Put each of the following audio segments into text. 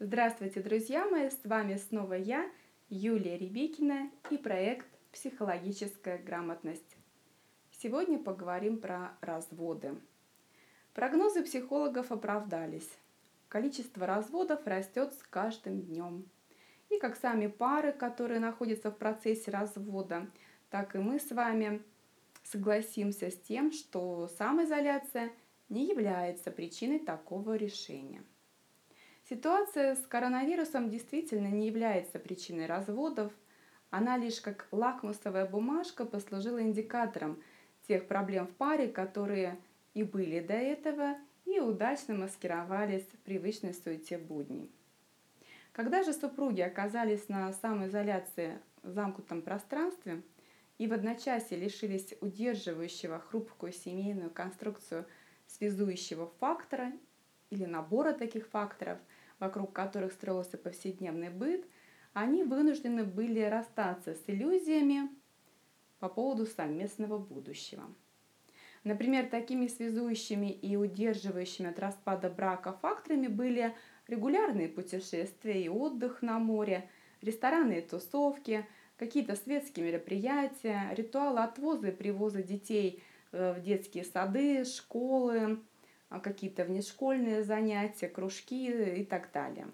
Здравствуйте, друзья мои! С вами снова я, Юлия Ребекина и проект «Психологическая грамотность». Сегодня поговорим про разводы. Прогнозы психологов оправдались. Количество разводов растет с каждым днем. И как сами пары, которые находятся в процессе развода, так и мы с вами согласимся с тем, что самоизоляция не является причиной такого решения. Ситуация с коронавирусом действительно не является причиной разводов. Она лишь как лакмусовая бумажка послужила индикатором тех проблем в паре, которые и были до этого, и удачно маскировались в привычной суете будней. Когда же супруги оказались на самоизоляции в замкнутом пространстве и в одночасье лишились удерживающего хрупкую семейную конструкцию связующего фактора или набора таких факторов – вокруг которых строился повседневный быт, они вынуждены были расстаться с иллюзиями по поводу совместного будущего. Например, такими связующими и удерживающими от распада брака факторами были регулярные путешествия и отдых на море, рестораны и тусовки, какие-то светские мероприятия, ритуалы отвоза и привоза детей э, в детские сады, школы, какие-то внешкольные занятия, кружки и так далее.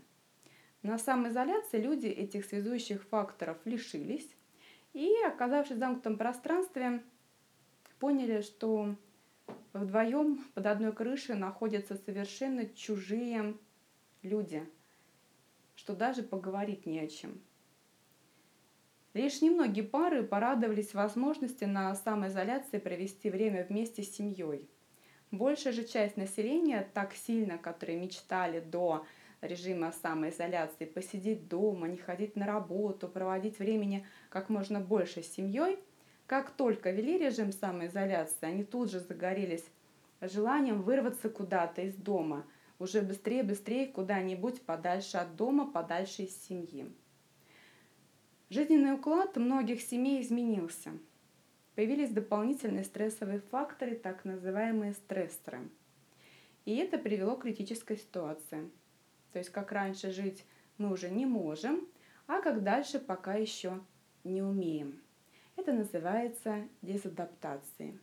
На самоизоляции люди этих связующих факторов лишились и, оказавшись в замкнутом пространстве, поняли, что вдвоем под одной крышей находятся совершенно чужие люди, что даже поговорить не о чем. Лишь немногие пары порадовались возможности на самоизоляции провести время вместе с семьей – Большая же часть населения так сильно, которые мечтали до режима самоизоляции, посидеть дома, не ходить на работу, проводить времени как можно больше с семьей, как только вели режим самоизоляции, они тут же загорелись желанием вырваться куда-то из дома, уже быстрее-быстрее куда-нибудь подальше от дома, подальше из семьи. Жизненный уклад многих семей изменился – появились дополнительные стрессовые факторы, так называемые стрессоры. И это привело к критической ситуации. То есть как раньше жить мы уже не можем, а как дальше пока еще не умеем. Это называется дезадаптацией.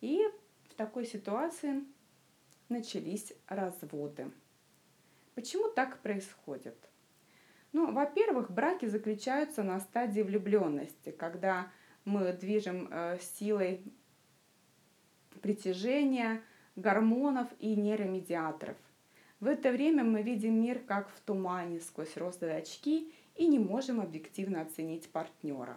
И в такой ситуации начались разводы. Почему так происходит? Ну, во-первых, браки заключаются на стадии влюбленности, когда мы движем э, силой притяжения, гормонов и нейромедиаторов. В это время мы видим мир как в тумане сквозь розовые очки и не можем объективно оценить партнера.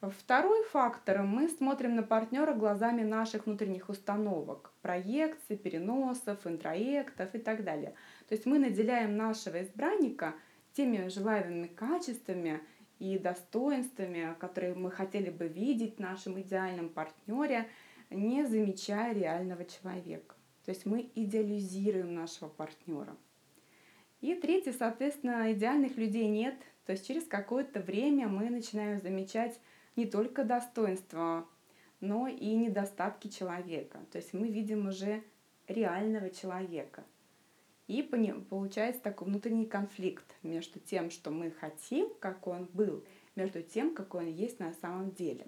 Второй фактор – мы смотрим на партнера глазами наших внутренних установок, проекций, переносов, интроектов и так далее. То есть мы наделяем нашего избранника теми желаемыми качествами – и достоинствами, которые мы хотели бы видеть в нашем идеальном партнере, не замечая реального человека. То есть мы идеализируем нашего партнера. И третье, соответственно, идеальных людей нет. То есть через какое-то время мы начинаем замечать не только достоинства, но и недостатки человека. То есть мы видим уже реального человека – и получается такой внутренний конфликт между тем, что мы хотим, какой он был, между тем, какой он есть на самом деле.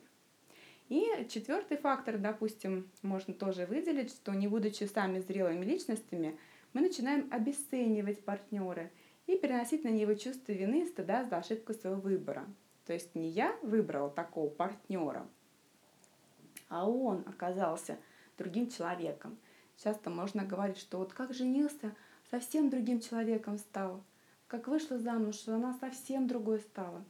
И четвертый фактор, допустим, можно тоже выделить, что не будучи сами зрелыми личностями, мы начинаем обесценивать партнера и переносить на него чувство вины и стыда за ошибку своего выбора. То есть не я выбрал такого партнера, а он оказался другим человеком. Часто можно говорить, что вот как женился, совсем другим человеком стал. Как вышла замуж, она совсем другой стала.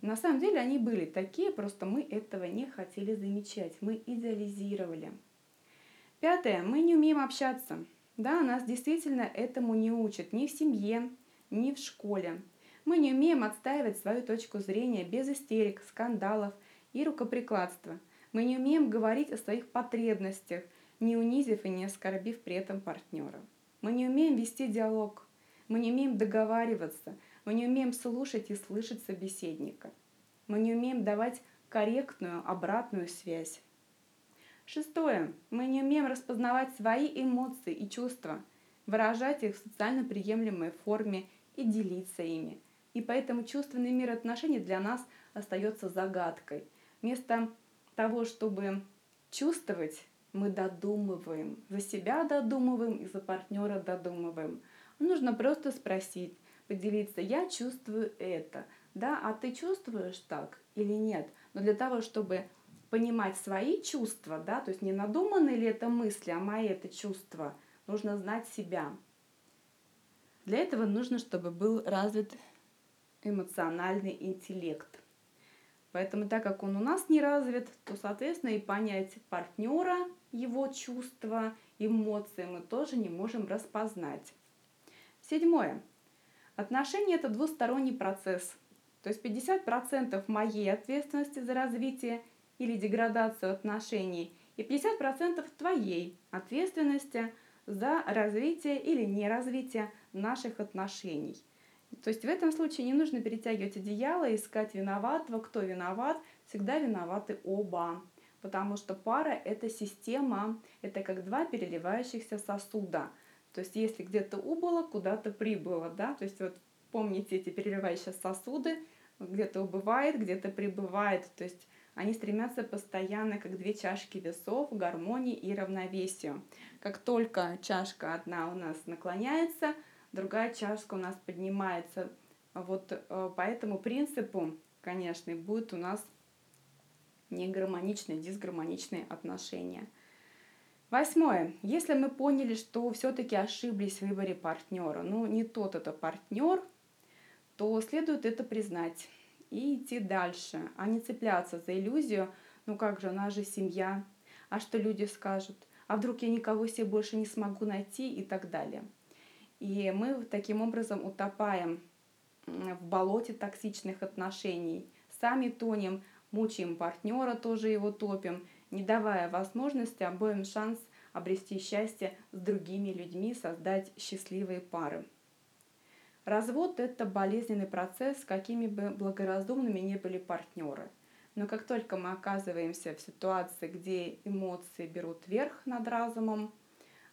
На самом деле они были такие, просто мы этого не хотели замечать, мы идеализировали. Пятое. Мы не умеем общаться. Да, нас действительно этому не учат ни в семье, ни в школе. Мы не умеем отстаивать свою точку зрения без истерик, скандалов и рукоприкладства. Мы не умеем говорить о своих потребностях, не унизив и не оскорбив при этом партнера. Мы не умеем вести диалог, мы не умеем договариваться, мы не умеем слушать и слышать собеседника. Мы не умеем давать корректную обратную связь. Шестое. Мы не умеем распознавать свои эмоции и чувства. выражать их в социально приемлемой форме и делиться ими. И поэтому чувственный мир отношений для нас остается загадкой. Вместо того, чтобы чувствовать, мы додумываем. За себя додумываем и за партнера додумываем. Нужно просто спросить, поделиться, я чувствую это, да, а ты чувствуешь так или нет? Но для того, чтобы понимать свои чувства, да, то есть не надуманные ли это мысли, а мои это чувства, нужно знать себя. Для этого нужно, чтобы был развит эмоциональный интеллект. Поэтому так как он у нас не развит, то, соответственно, и понять партнера, его чувства, эмоции мы тоже не можем распознать. Седьмое. Отношения – это двусторонний процесс. То есть 50% моей ответственности за развитие или деградацию отношений и 50% твоей ответственности за развитие или неразвитие наших отношений – то есть в этом случае не нужно перетягивать одеяло, искать виноватого, кто виноват, всегда виноваты оба. Потому что пара – это система, это как два переливающихся сосуда. То есть если где-то убыло, куда-то прибыло, да, то есть вот помните эти переливающие сосуды, где-то убывает, где-то прибывает, то есть они стремятся постоянно, как две чашки весов, гармонии и равновесию. Как только чашка одна у нас наклоняется – другая чашка у нас поднимается. Вот э, по этому принципу, конечно, будет у нас негармоничные, дисгармоничные отношения. Восьмое. Если мы поняли, что все-таки ошиблись в выборе партнера, ну не тот это партнер, то следует это признать и идти дальше, а не цепляться за иллюзию, ну как же, у нас же семья, а что люди скажут, а вдруг я никого себе больше не смогу найти и так далее. И мы таким образом утопаем в болоте токсичных отношений, сами тонем, мучаем партнера, тоже его топим, не давая возможности обоим шанс обрести счастье с другими людьми, создать счастливые пары. Развод – это болезненный процесс, какими бы благоразумными ни были партнеры. Но как только мы оказываемся в ситуации, где эмоции берут верх над разумом,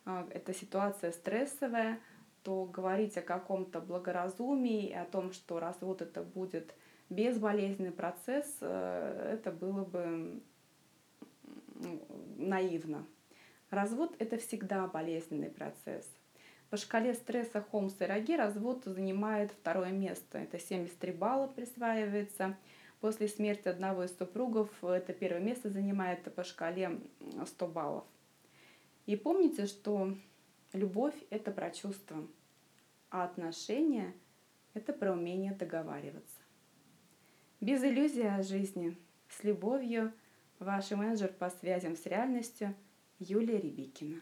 а, эта ситуация стрессовая – что говорить о каком-то благоразумии, о том, что развод это будет безболезненный процесс, э, это было бы наивно. Развод – это всегда болезненный процесс. По шкале стресса Холмса и Роги развод занимает второе место. Это 73 балла присваивается. После смерти одного из супругов это первое место занимает по шкале 100 баллов. И помните, что любовь – это про чувства. А отношения – это про умение договариваться. Без иллюзии о жизни, с любовью, ваш менеджер по связям с реальностью Юлия Рябикина.